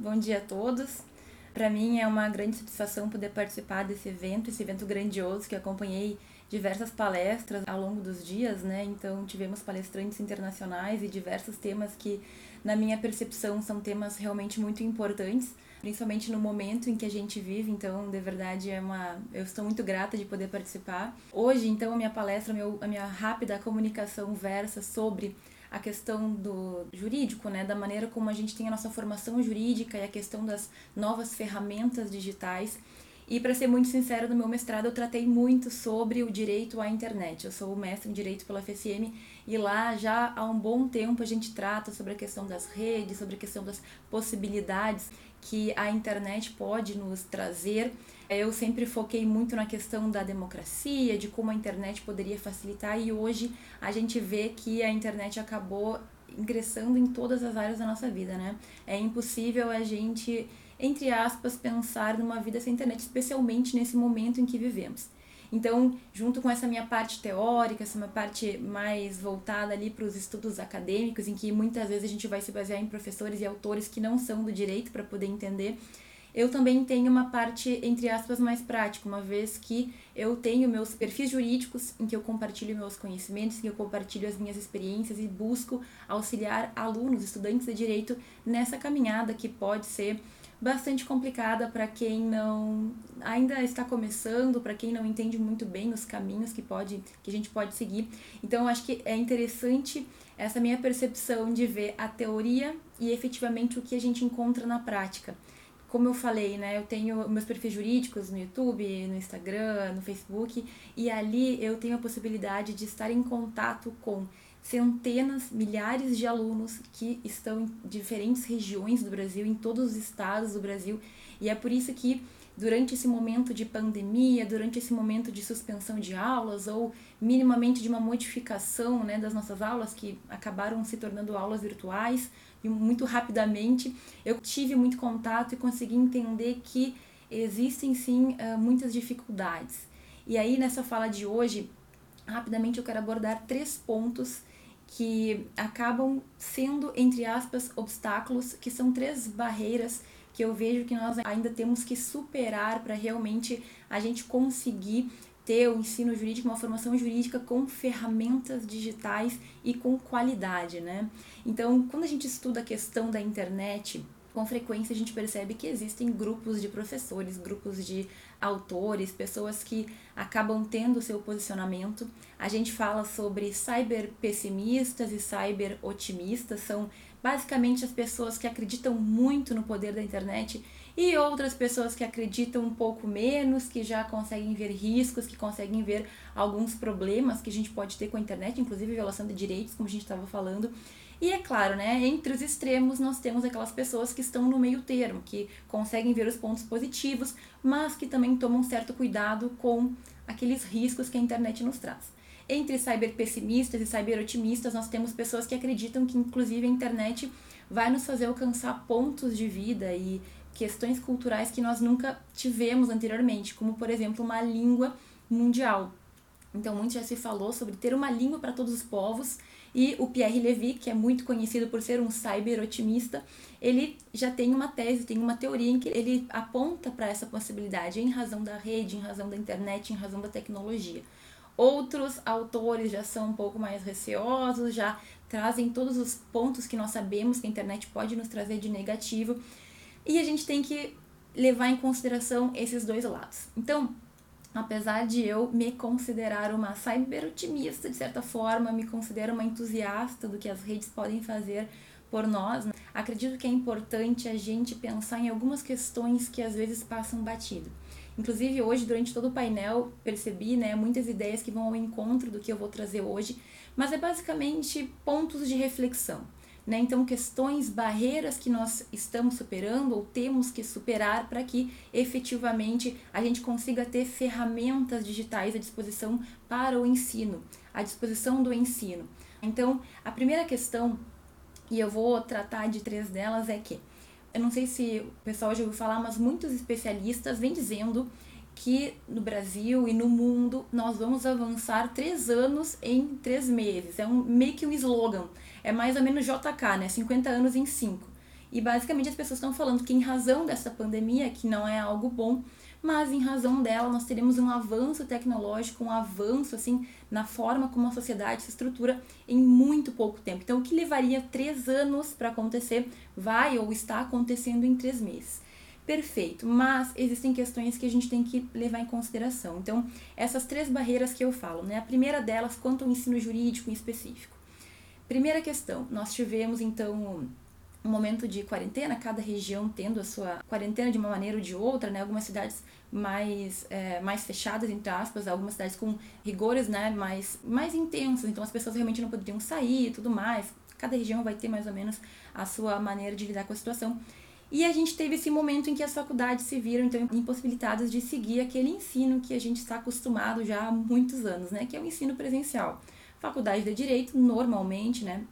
bom dia a todos. Para mim é uma grande satisfação poder participar desse evento, esse evento grandioso que acompanhei diversas palestras ao longo dos dias, né? Então tivemos palestrantes internacionais e diversos temas que, na minha percepção, são temas realmente muito importantes, principalmente no momento em que a gente vive. Então, de verdade, é uma, eu estou muito grata de poder participar. Hoje, então, a minha palestra, a minha rápida comunicação versa sobre a questão do jurídico, né, da maneira como a gente tem a nossa formação jurídica e a questão das novas ferramentas digitais. E para ser muito sincero, no meu mestrado eu tratei muito sobre o direito à internet. Eu sou mestre em direito pela FSM e lá já há um bom tempo a gente trata sobre a questão das redes, sobre a questão das possibilidades que a internet pode nos trazer. Eu sempre foquei muito na questão da democracia, de como a internet poderia facilitar, e hoje a gente vê que a internet acabou ingressando em todas as áreas da nossa vida, né? É impossível a gente, entre aspas, pensar numa vida sem internet, especialmente nesse momento em que vivemos. Então, junto com essa minha parte teórica, essa minha parte mais voltada ali para os estudos acadêmicos, em que muitas vezes a gente vai se basear em professores e autores que não são do direito para poder entender, eu também tenho uma parte, entre aspas, mais prática, uma vez que eu tenho meus perfis jurídicos em que eu compartilho meus conhecimentos, em que eu compartilho as minhas experiências e busco auxiliar alunos, estudantes de direito nessa caminhada que pode ser bastante complicada para quem não ainda está começando, para quem não entende muito bem os caminhos que pode que a gente pode seguir. Então acho que é interessante essa minha percepção de ver a teoria e efetivamente o que a gente encontra na prática. Como eu falei, né, eu tenho meus perfis jurídicos no YouTube, no Instagram, no Facebook, e ali eu tenho a possibilidade de estar em contato com centenas, milhares de alunos que estão em diferentes regiões do Brasil, em todos os estados do Brasil, e é por isso que durante esse momento de pandemia, durante esse momento de suspensão de aulas ou minimamente de uma modificação né, das nossas aulas que acabaram se tornando aulas virtuais e muito rapidamente, eu tive muito contato e consegui entender que existem sim eh, muitas dificuldades. E aí nessa fala de hoje, rapidamente eu quero abordar três pontos que acabam sendo, entre aspas, obstáculos, que são três barreiras que eu vejo que nós ainda temos que superar para realmente a gente conseguir ter o ensino jurídico, uma formação jurídica com ferramentas digitais e com qualidade, né? Então, quando a gente estuda a questão da internet, com frequência a gente percebe que existem grupos de professores, grupos de autores, pessoas que acabam tendo seu posicionamento. A gente fala sobre cyber pessimistas e cyber otimistas, são basicamente as pessoas que acreditam muito no poder da internet e outras pessoas que acreditam um pouco menos, que já conseguem ver riscos, que conseguem ver alguns problemas que a gente pode ter com a internet, inclusive violação de direitos, como a gente estava falando. E é claro, né, entre os extremos nós temos aquelas pessoas que estão no meio termo, que conseguem ver os pontos positivos, mas que também tomam certo cuidado com aqueles riscos que a internet nos traz. Entre cyber pessimistas e cyber otimistas, nós temos pessoas que acreditam que inclusive a internet vai nos fazer alcançar pontos de vida e questões culturais que nós nunca tivemos anteriormente, como por exemplo uma língua mundial. Então, muito já se falou sobre ter uma língua para todos os povos e o Pierre Levy, que é muito conhecido por ser um cyber otimista, ele já tem uma tese, tem uma teoria em que ele aponta para essa possibilidade em razão da rede, em razão da internet, em razão da tecnologia. Outros autores já são um pouco mais receosos, já trazem todos os pontos que nós sabemos que a internet pode nos trazer de negativo, e a gente tem que levar em consideração esses dois lados. Então, apesar de eu me considerar uma cyber otimista de certa forma, me considero uma entusiasta do que as redes podem fazer por nós, né? acredito que é importante a gente pensar em algumas questões que às vezes passam batido. Inclusive hoje durante todo o painel percebi, né, muitas ideias que vão ao encontro do que eu vou trazer hoje, mas é basicamente pontos de reflexão. Né? Então, questões, barreiras que nós estamos superando ou temos que superar para que efetivamente a gente consiga ter ferramentas digitais à disposição para o ensino, à disposição do ensino. Então, a primeira questão, e eu vou tratar de três delas, é que eu não sei se o pessoal já ouviu falar, mas muitos especialistas vêm dizendo que no Brasil e no mundo nós vamos avançar três anos em três meses. É um, meio que um slogan. É mais ou menos JK, né? 50 anos em 5. E basicamente as pessoas estão falando que em razão dessa pandemia, que não é algo bom, mas em razão dela nós teremos um avanço tecnológico, um avanço assim na forma como a sociedade se estrutura em muito pouco tempo. Então, o que levaria três anos para acontecer vai ou está acontecendo em três meses. Perfeito, mas existem questões que a gente tem que levar em consideração. Então, essas três barreiras que eu falo, né? A primeira delas quanto ao ensino jurídico em específico. Primeira questão, nós tivemos então um momento de quarentena, cada região tendo a sua quarentena de uma maneira ou de outra, né? Algumas cidades mais, é, mais fechadas, entre aspas, algumas cidades com rigores né? mais, mais intensos, então as pessoas realmente não poderiam sair e tudo mais. Cada região vai ter mais ou menos a sua maneira de lidar com a situação. E a gente teve esse momento em que as faculdades se viram então impossibilitadas de seguir aquele ensino que a gente está acostumado já há muitos anos, né? Que é o ensino presencial. Faculdade de Direito, normalmente, né?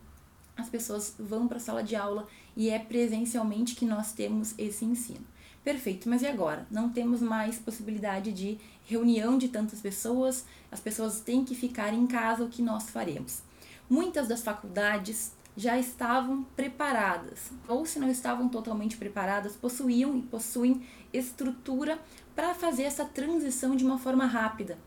as pessoas vão para a sala de aula e é presencialmente que nós temos esse ensino. Perfeito, mas e agora? Não temos mais possibilidade de reunião de tantas pessoas, as pessoas têm que ficar em casa, o que nós faremos? Muitas das faculdades já estavam preparadas, ou se não estavam totalmente preparadas, possuíam e possuem estrutura para fazer essa transição de uma forma rápida.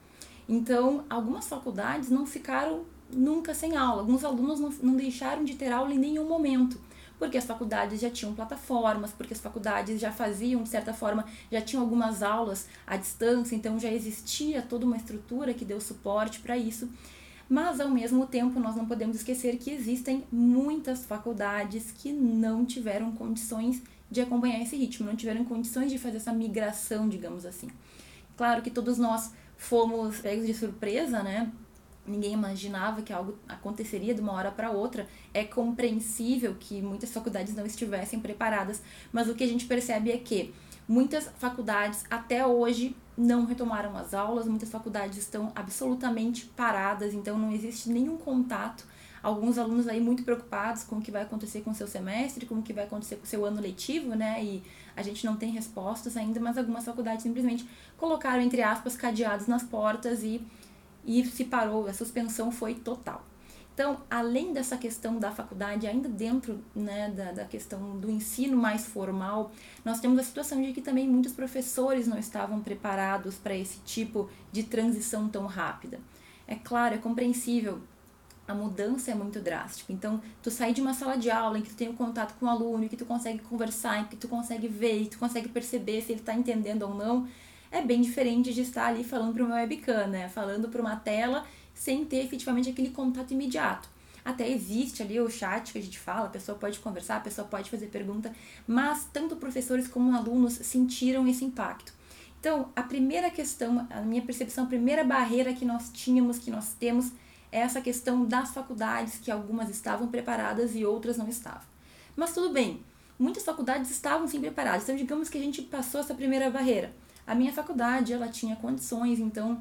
Então, algumas faculdades não ficaram nunca sem aula. Alguns alunos não, não deixaram de ter aula em nenhum momento porque as faculdades já tinham plataformas, porque as faculdades já faziam, de certa forma, já tinham algumas aulas à distância, então já existia toda uma estrutura que deu suporte para isso. Mas, ao mesmo tempo, nós não podemos esquecer que existem muitas faculdades que não tiveram condições de acompanhar esse ritmo, não tiveram condições de fazer essa migração, digamos assim. Claro que todos nós fomos pegos de surpresa, né? ninguém imaginava que algo aconteceria de uma hora para outra. É compreensível que muitas faculdades não estivessem preparadas, mas o que a gente percebe é que muitas faculdades até hoje não retomaram as aulas, muitas faculdades estão absolutamente paradas, então não existe nenhum contato. Alguns alunos aí muito preocupados com o que vai acontecer com o seu semestre, com o que vai acontecer com o seu ano letivo, né? E a gente não tem respostas ainda, mas algumas faculdades simplesmente colocaram, entre aspas, cadeados nas portas e e se parou, a suspensão foi total. Então, além dessa questão da faculdade, ainda dentro né, da, da questão do ensino mais formal, nós temos a situação de que também muitos professores não estavam preparados para esse tipo de transição tão rápida. É claro, é compreensível, a mudança é muito drástica. Então, tu sair de uma sala de aula em que tu tem um contato com o aluno, em que tu consegue conversar, em que tu consegue ver, e tu consegue perceber se ele está entendendo ou não, é bem diferente de estar ali falando para uma webcam, né? Falando para uma tela sem ter efetivamente aquele contato imediato. Até existe ali o chat que a gente fala, a pessoa pode conversar, a pessoa pode fazer pergunta, mas tanto professores como alunos sentiram esse impacto. Então, a primeira questão, a minha percepção, a primeira barreira que nós tínhamos, que nós temos, é essa questão das faculdades, que algumas estavam preparadas e outras não estavam. Mas tudo bem, muitas faculdades estavam sim preparadas, então digamos que a gente passou essa primeira barreira. A minha faculdade, ela tinha condições, então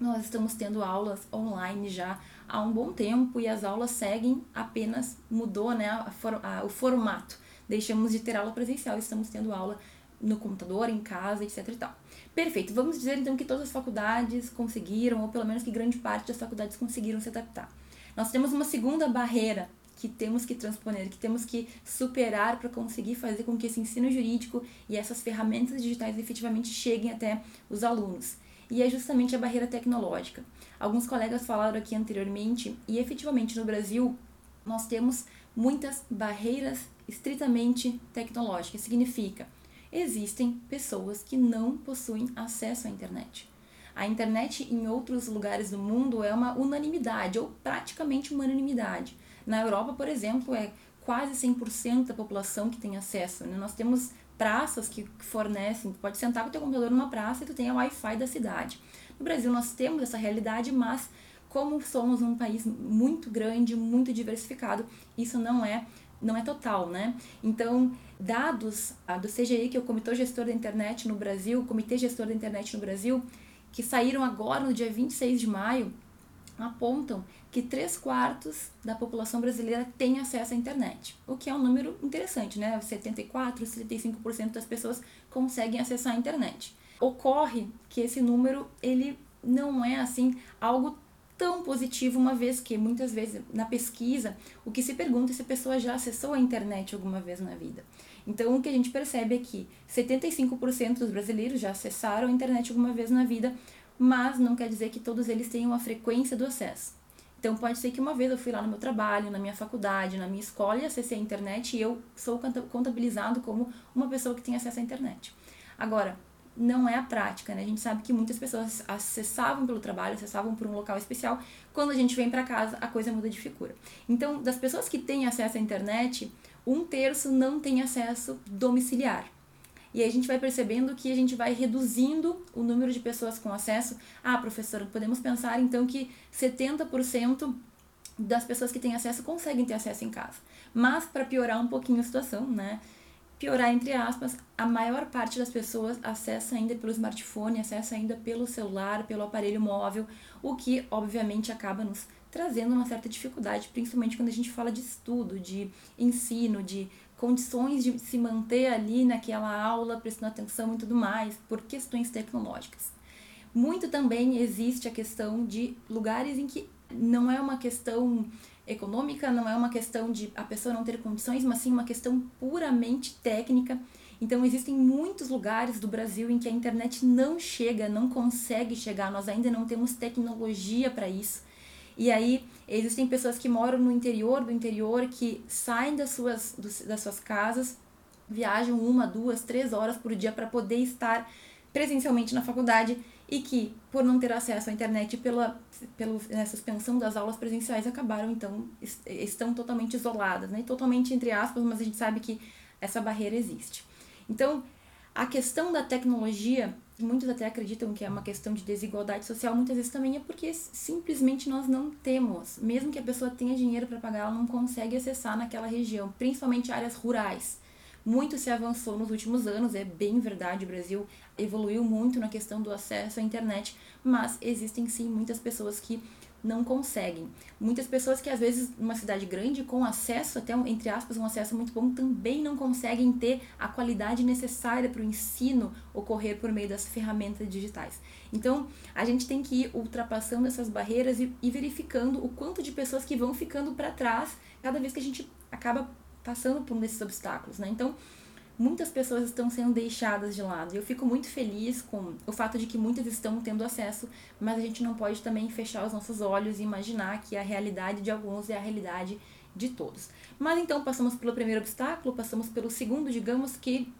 nós estamos tendo aulas online já há um bom tempo e as aulas seguem apenas mudou né, a a, o formato. Deixamos de ter aula presencial, estamos tendo aula no computador, em casa, etc e tal. Perfeito. Vamos dizer então que todas as faculdades conseguiram, ou pelo menos que grande parte das faculdades conseguiram se adaptar. Nós temos uma segunda barreira que temos que transponer, que temos que superar para conseguir fazer com que esse ensino jurídico e essas ferramentas digitais efetivamente cheguem até os alunos. E é justamente a barreira tecnológica. Alguns colegas falaram aqui anteriormente, e efetivamente no Brasil nós temos muitas barreiras estritamente tecnológicas. Significa, existem pessoas que não possuem acesso à internet. A internet em outros lugares do mundo é uma unanimidade, ou praticamente uma unanimidade. Na Europa, por exemplo, é quase 100% da população que tem acesso. Né? Nós temos praças que fornecem, pode sentar com teu computador numa praça e tu tem a Wi-Fi da cidade. No Brasil nós temos essa realidade, mas como somos um país muito grande, muito diversificado, isso não é não é total, né? Então, dados a do CGI, que é o Comitê Gestor da Internet no Brasil, Comitê Gestor da Internet no Brasil, que saíram agora no dia 26 de maio, apontam que 3 quartos da população brasileira tem acesso à internet, o que é um número interessante, né? 74, 75% das pessoas conseguem acessar a internet. Ocorre que esse número ele não é assim algo tão positivo, uma vez que muitas vezes na pesquisa o que se pergunta é se a pessoa já acessou a internet alguma vez na vida. Então o que a gente percebe é que 75% dos brasileiros já acessaram a internet alguma vez na vida, mas não quer dizer que todos eles tenham a frequência do acesso. Então pode ser que uma vez eu fui lá no meu trabalho, na minha faculdade, na minha escola e acessei a internet e eu sou contabilizado como uma pessoa que tem acesso à internet. Agora, não é a prática, né? A gente sabe que muitas pessoas acessavam pelo trabalho, acessavam por um local especial. Quando a gente vem para casa, a coisa muda de figura. Então, das pessoas que têm acesso à internet, um terço não tem acesso domiciliar. E aí a gente vai percebendo que a gente vai reduzindo o número de pessoas com acesso. Ah, professora, podemos pensar então que 70% das pessoas que têm acesso conseguem ter acesso em casa. Mas para piorar um pouquinho a situação, né? Piorar entre aspas, a maior parte das pessoas acessa ainda pelo smartphone, acessa ainda pelo celular, pelo aparelho móvel, o que obviamente acaba nos trazendo uma certa dificuldade, principalmente quando a gente fala de estudo, de ensino, de condições de se manter ali naquela aula, prestando atenção e tudo mais, por questões tecnológicas. Muito também existe a questão de lugares em que não é uma questão econômica, não é uma questão de a pessoa não ter condições, mas sim uma questão puramente técnica. Então existem muitos lugares do Brasil em que a internet não chega, não consegue chegar, nós ainda não temos tecnologia para isso. E aí existem pessoas que moram no interior do interior, que saem das suas, das suas casas, viajam uma, duas, três horas por dia para poder estar presencialmente na faculdade e que, por não ter acesso à internet pela, pela né, suspensão das aulas presenciais, acabaram, então, estão totalmente isoladas, né? Totalmente entre aspas, mas a gente sabe que essa barreira existe. Então, a questão da tecnologia muitos até acreditam que é uma questão de desigualdade social, muitas vezes também é porque simplesmente nós não temos, mesmo que a pessoa tenha dinheiro para pagar, ela não consegue acessar naquela região, principalmente áreas rurais. Muito se avançou nos últimos anos, é bem verdade, o Brasil evoluiu muito na questão do acesso à internet, mas existem sim muitas pessoas que não conseguem. Muitas pessoas que às vezes numa cidade grande com acesso até entre aspas um acesso muito bom também não conseguem ter a qualidade necessária para o ensino ocorrer por meio das ferramentas digitais. Então a gente tem que ir ultrapassando essas barreiras e, e verificando o quanto de pessoas que vão ficando para trás cada vez que a gente acaba passando por um desses obstáculos, né? Então muitas pessoas estão sendo deixadas de lado. Eu fico muito feliz com o fato de que muitas estão tendo acesso, mas a gente não pode também fechar os nossos olhos e imaginar que a realidade de alguns é a realidade de todos. Mas então passamos pelo primeiro obstáculo, passamos pelo segundo, digamos que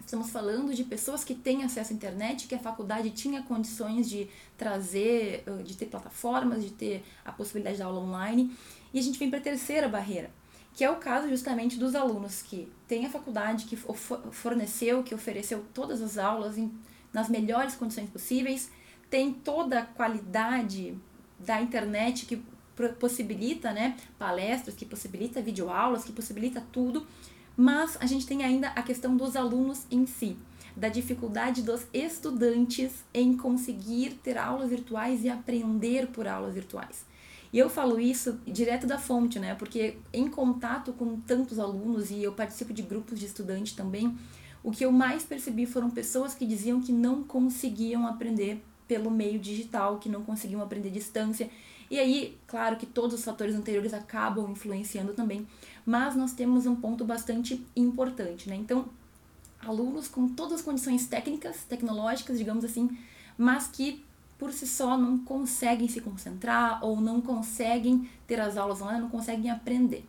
estamos falando de pessoas que têm acesso à internet, que a faculdade tinha condições de trazer, de ter plataformas, de ter a possibilidade de aula online, e a gente vem para a terceira barreira, que é o caso justamente dos alunos que têm a faculdade, que forneceu, que ofereceu todas as aulas em, nas melhores condições possíveis, tem toda a qualidade da internet que possibilita né, palestras, que possibilita videoaulas, que possibilita tudo, mas a gente tem ainda a questão dos alunos em si, da dificuldade dos estudantes em conseguir ter aulas virtuais e aprender por aulas virtuais. E eu falo isso direto da fonte, né? Porque em contato com tantos alunos e eu participo de grupos de estudantes também, o que eu mais percebi foram pessoas que diziam que não conseguiam aprender pelo meio digital, que não conseguiam aprender distância. E aí, claro que todos os fatores anteriores acabam influenciando também, mas nós temos um ponto bastante importante, né? Então, alunos com todas as condições técnicas, tecnológicas, digamos assim, mas que por si só não conseguem se concentrar ou não conseguem ter as aulas online, não conseguem aprender.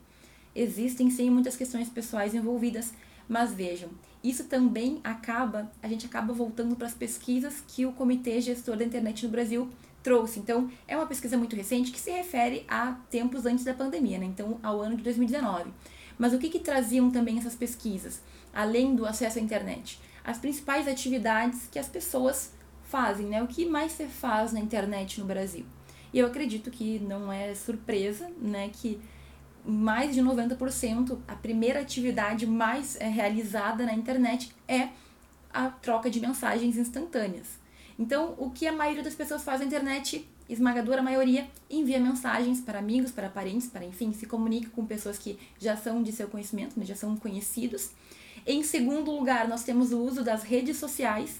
Existem sim muitas questões pessoais envolvidas, mas vejam, isso também acaba, a gente acaba voltando para as pesquisas que o Comitê Gestor da Internet no Brasil trouxe. Então, é uma pesquisa muito recente que se refere a tempos antes da pandemia, né? Então, ao ano de 2019. Mas o que, que traziam também essas pesquisas, além do acesso à internet? As principais atividades que as pessoas fazem, né? O que mais se faz na internet no Brasil? E eu acredito que não é surpresa, né, que mais de 90%, a primeira atividade mais é, realizada na internet é a troca de mensagens instantâneas. Então, o que a maioria das pessoas faz na internet, esmagadora maioria, envia mensagens para amigos, para parentes, para enfim, se comunica com pessoas que já são de seu conhecimento, né, já são conhecidos. Em segundo lugar, nós temos o uso das redes sociais,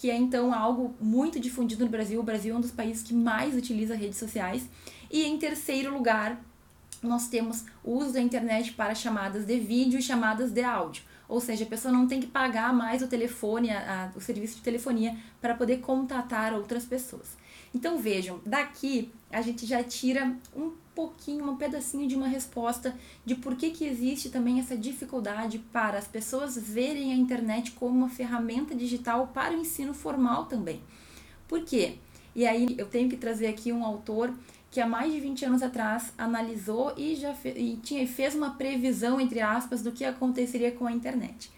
que é então algo muito difundido no Brasil. O Brasil é um dos países que mais utiliza redes sociais. E em terceiro lugar, nós temos o uso da internet para chamadas de vídeo e chamadas de áudio. Ou seja, a pessoa não tem que pagar mais o telefone, a, a, o serviço de telefonia, para poder contatar outras pessoas. Então vejam, daqui a gente já tira um pouquinho, um pedacinho de uma resposta de por que, que existe também essa dificuldade para as pessoas verem a internet como uma ferramenta digital para o ensino formal também. Por quê? E aí eu tenho que trazer aqui um autor que há mais de 20 anos atrás analisou e já fe e tinha, fez uma previsão, entre aspas, do que aconteceria com a internet.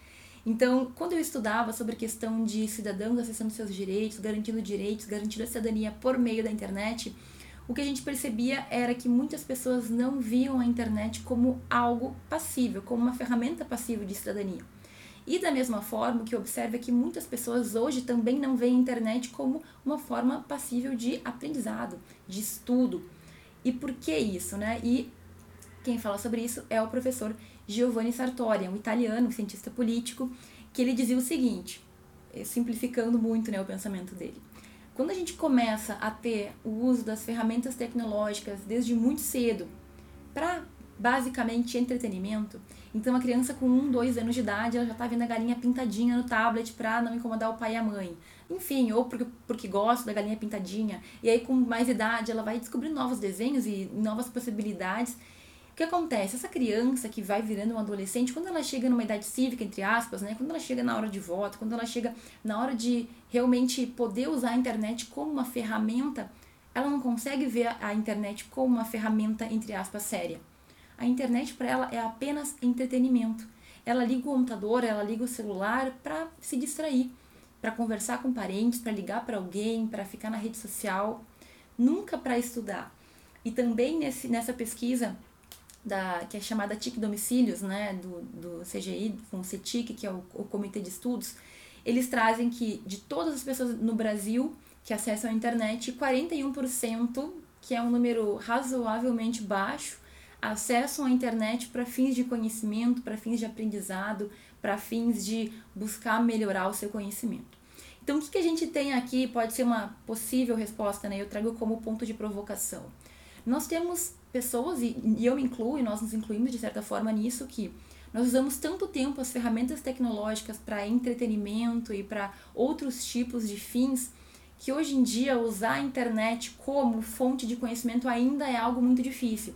Então, quando eu estudava sobre a questão de cidadãos acessando seus direitos, garantindo direitos, garantindo a cidadania por meio da internet, o que a gente percebia era que muitas pessoas não viam a internet como algo passível, como uma ferramenta passiva de cidadania. E da mesma forma, o que observa é que muitas pessoas hoje também não veem a internet como uma forma passível de aprendizado, de estudo. E por que isso, né? E quem fala sobre isso é o professor Giovanni Sartori, um italiano, um cientista político, que ele dizia o seguinte, simplificando muito né, o pensamento dele. Quando a gente começa a ter o uso das ferramentas tecnológicas desde muito cedo para basicamente entretenimento. Então a criança com um, dois anos de idade, ela já está vendo a galinha pintadinha no tablet para não incomodar o pai e a mãe. Enfim, ou porque, porque gosta da galinha pintadinha. E aí com mais idade ela vai descobrindo novos desenhos e novas possibilidades. O que acontece? Essa criança que vai virando um adolescente, quando ela chega numa idade cívica, entre aspas, né? Quando ela chega na hora de voto, quando ela chega na hora de realmente poder usar a internet como uma ferramenta, ela não consegue ver a internet como uma ferramenta, entre aspas, séria a internet para ela é apenas entretenimento. Ela liga o computador, ela liga o celular para se distrair, para conversar com parentes, para ligar para alguém, para ficar na rede social, nunca para estudar. E também nesse, nessa pesquisa da, que é chamada TIC Domicílios, né, do, do CGI, com o CETIC, que é o, o Comitê de Estudos, eles trazem que de todas as pessoas no Brasil que acessam a internet, 41%, que é um número razoavelmente baixo, acessam a internet para fins de conhecimento, para fins de aprendizado, para fins de buscar melhorar o seu conhecimento. Então, o que, que a gente tem aqui pode ser uma possível resposta, né? Eu trago como ponto de provocação. Nós temos pessoas, e, e eu me incluo, e nós nos incluímos de certa forma nisso, que nós usamos tanto tempo as ferramentas tecnológicas para entretenimento e para outros tipos de fins, que hoje em dia usar a internet como fonte de conhecimento ainda é algo muito difícil.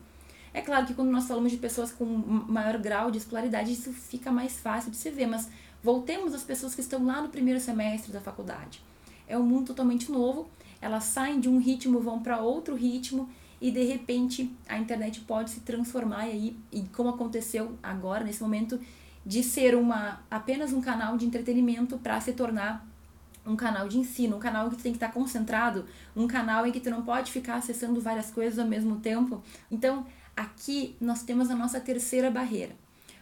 É claro que quando nós falamos de pessoas com maior grau de escolaridade, isso fica mais fácil de se ver, mas voltemos às pessoas que estão lá no primeiro semestre da faculdade. É um mundo totalmente novo, elas saem de um ritmo, vão para outro ritmo e de repente a internet pode se transformar aí, e como aconteceu agora, nesse momento, de ser uma apenas um canal de entretenimento para se tornar um canal de ensino, um canal que tu tem que estar concentrado, um canal em que tu não pode ficar acessando várias coisas ao mesmo tempo. Então, Aqui nós temos a nossa terceira barreira.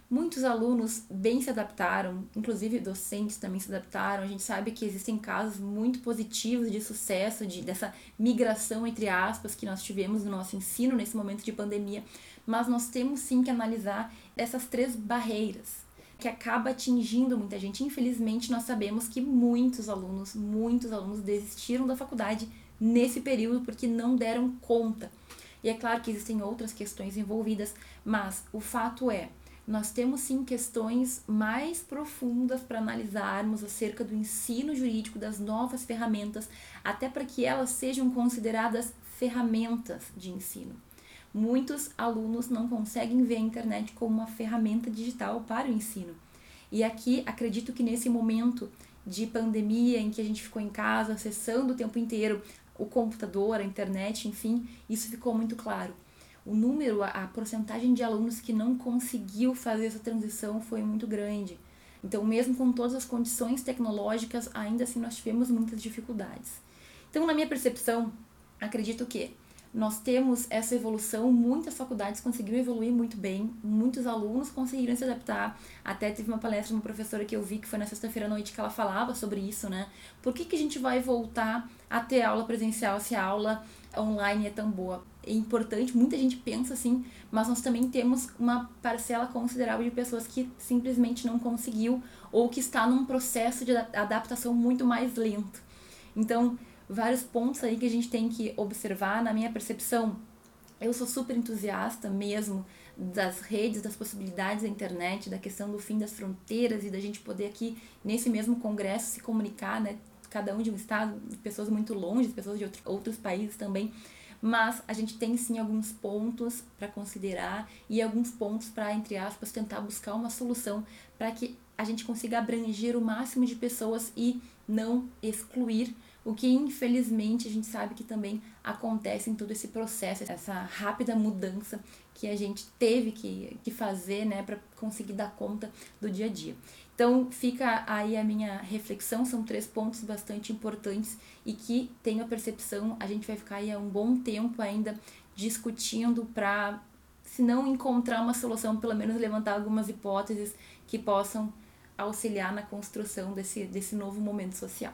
Muitos alunos bem se adaptaram, inclusive docentes também se adaptaram. A gente sabe que existem casos muito positivos de sucesso, de, dessa migração, entre aspas, que nós tivemos no nosso ensino nesse momento de pandemia. Mas nós temos sim que analisar essas três barreiras que acaba atingindo muita gente. Infelizmente, nós sabemos que muitos alunos, muitos alunos desistiram da faculdade nesse período porque não deram conta e é claro que existem outras questões envolvidas, mas o fato é, nós temos sim questões mais profundas para analisarmos acerca do ensino jurídico, das novas ferramentas, até para que elas sejam consideradas ferramentas de ensino. Muitos alunos não conseguem ver a internet como uma ferramenta digital para o ensino. E aqui acredito que nesse momento de pandemia em que a gente ficou em casa acessando o tempo inteiro o computador, a internet, enfim, isso ficou muito claro. O número, a, a porcentagem de alunos que não conseguiu fazer essa transição foi muito grande. Então, mesmo com todas as condições tecnológicas, ainda assim nós tivemos muitas dificuldades. Então, na minha percepção, acredito que nós temos essa evolução, muitas faculdades conseguiram evoluir muito bem, muitos alunos conseguiram se adaptar. Até teve uma palestra de uma professora que eu vi que foi na sexta-feira à noite que ela falava sobre isso, né? Por que, que a gente vai voltar a ter aula presencial se a aula online é tão boa? Importante, muita gente pensa assim, mas nós também temos uma parcela considerável de pessoas que simplesmente não conseguiu ou que está num processo de adaptação muito mais lento. Então, vários pontos aí que a gente tem que observar, na minha percepção, eu sou super entusiasta mesmo das redes, das possibilidades da internet, da questão do fim das fronteiras e da gente poder aqui, nesse mesmo congresso, se comunicar, né? Cada um de um estado, pessoas muito longe, pessoas de outro, outros países também. Mas a gente tem sim alguns pontos para considerar e alguns pontos para, entre aspas, tentar buscar uma solução para que a gente consiga abranger o máximo de pessoas e não excluir o que infelizmente a gente sabe que também acontece em todo esse processo, essa rápida mudança que a gente teve que, que fazer né, para conseguir dar conta do dia a dia. Então fica aí a minha reflexão, são três pontos bastante importantes e que tenho a percepção, a gente vai ficar aí há um bom tempo ainda discutindo para, se não encontrar uma solução, pelo menos levantar algumas hipóteses que possam auxiliar na construção desse, desse novo momento social.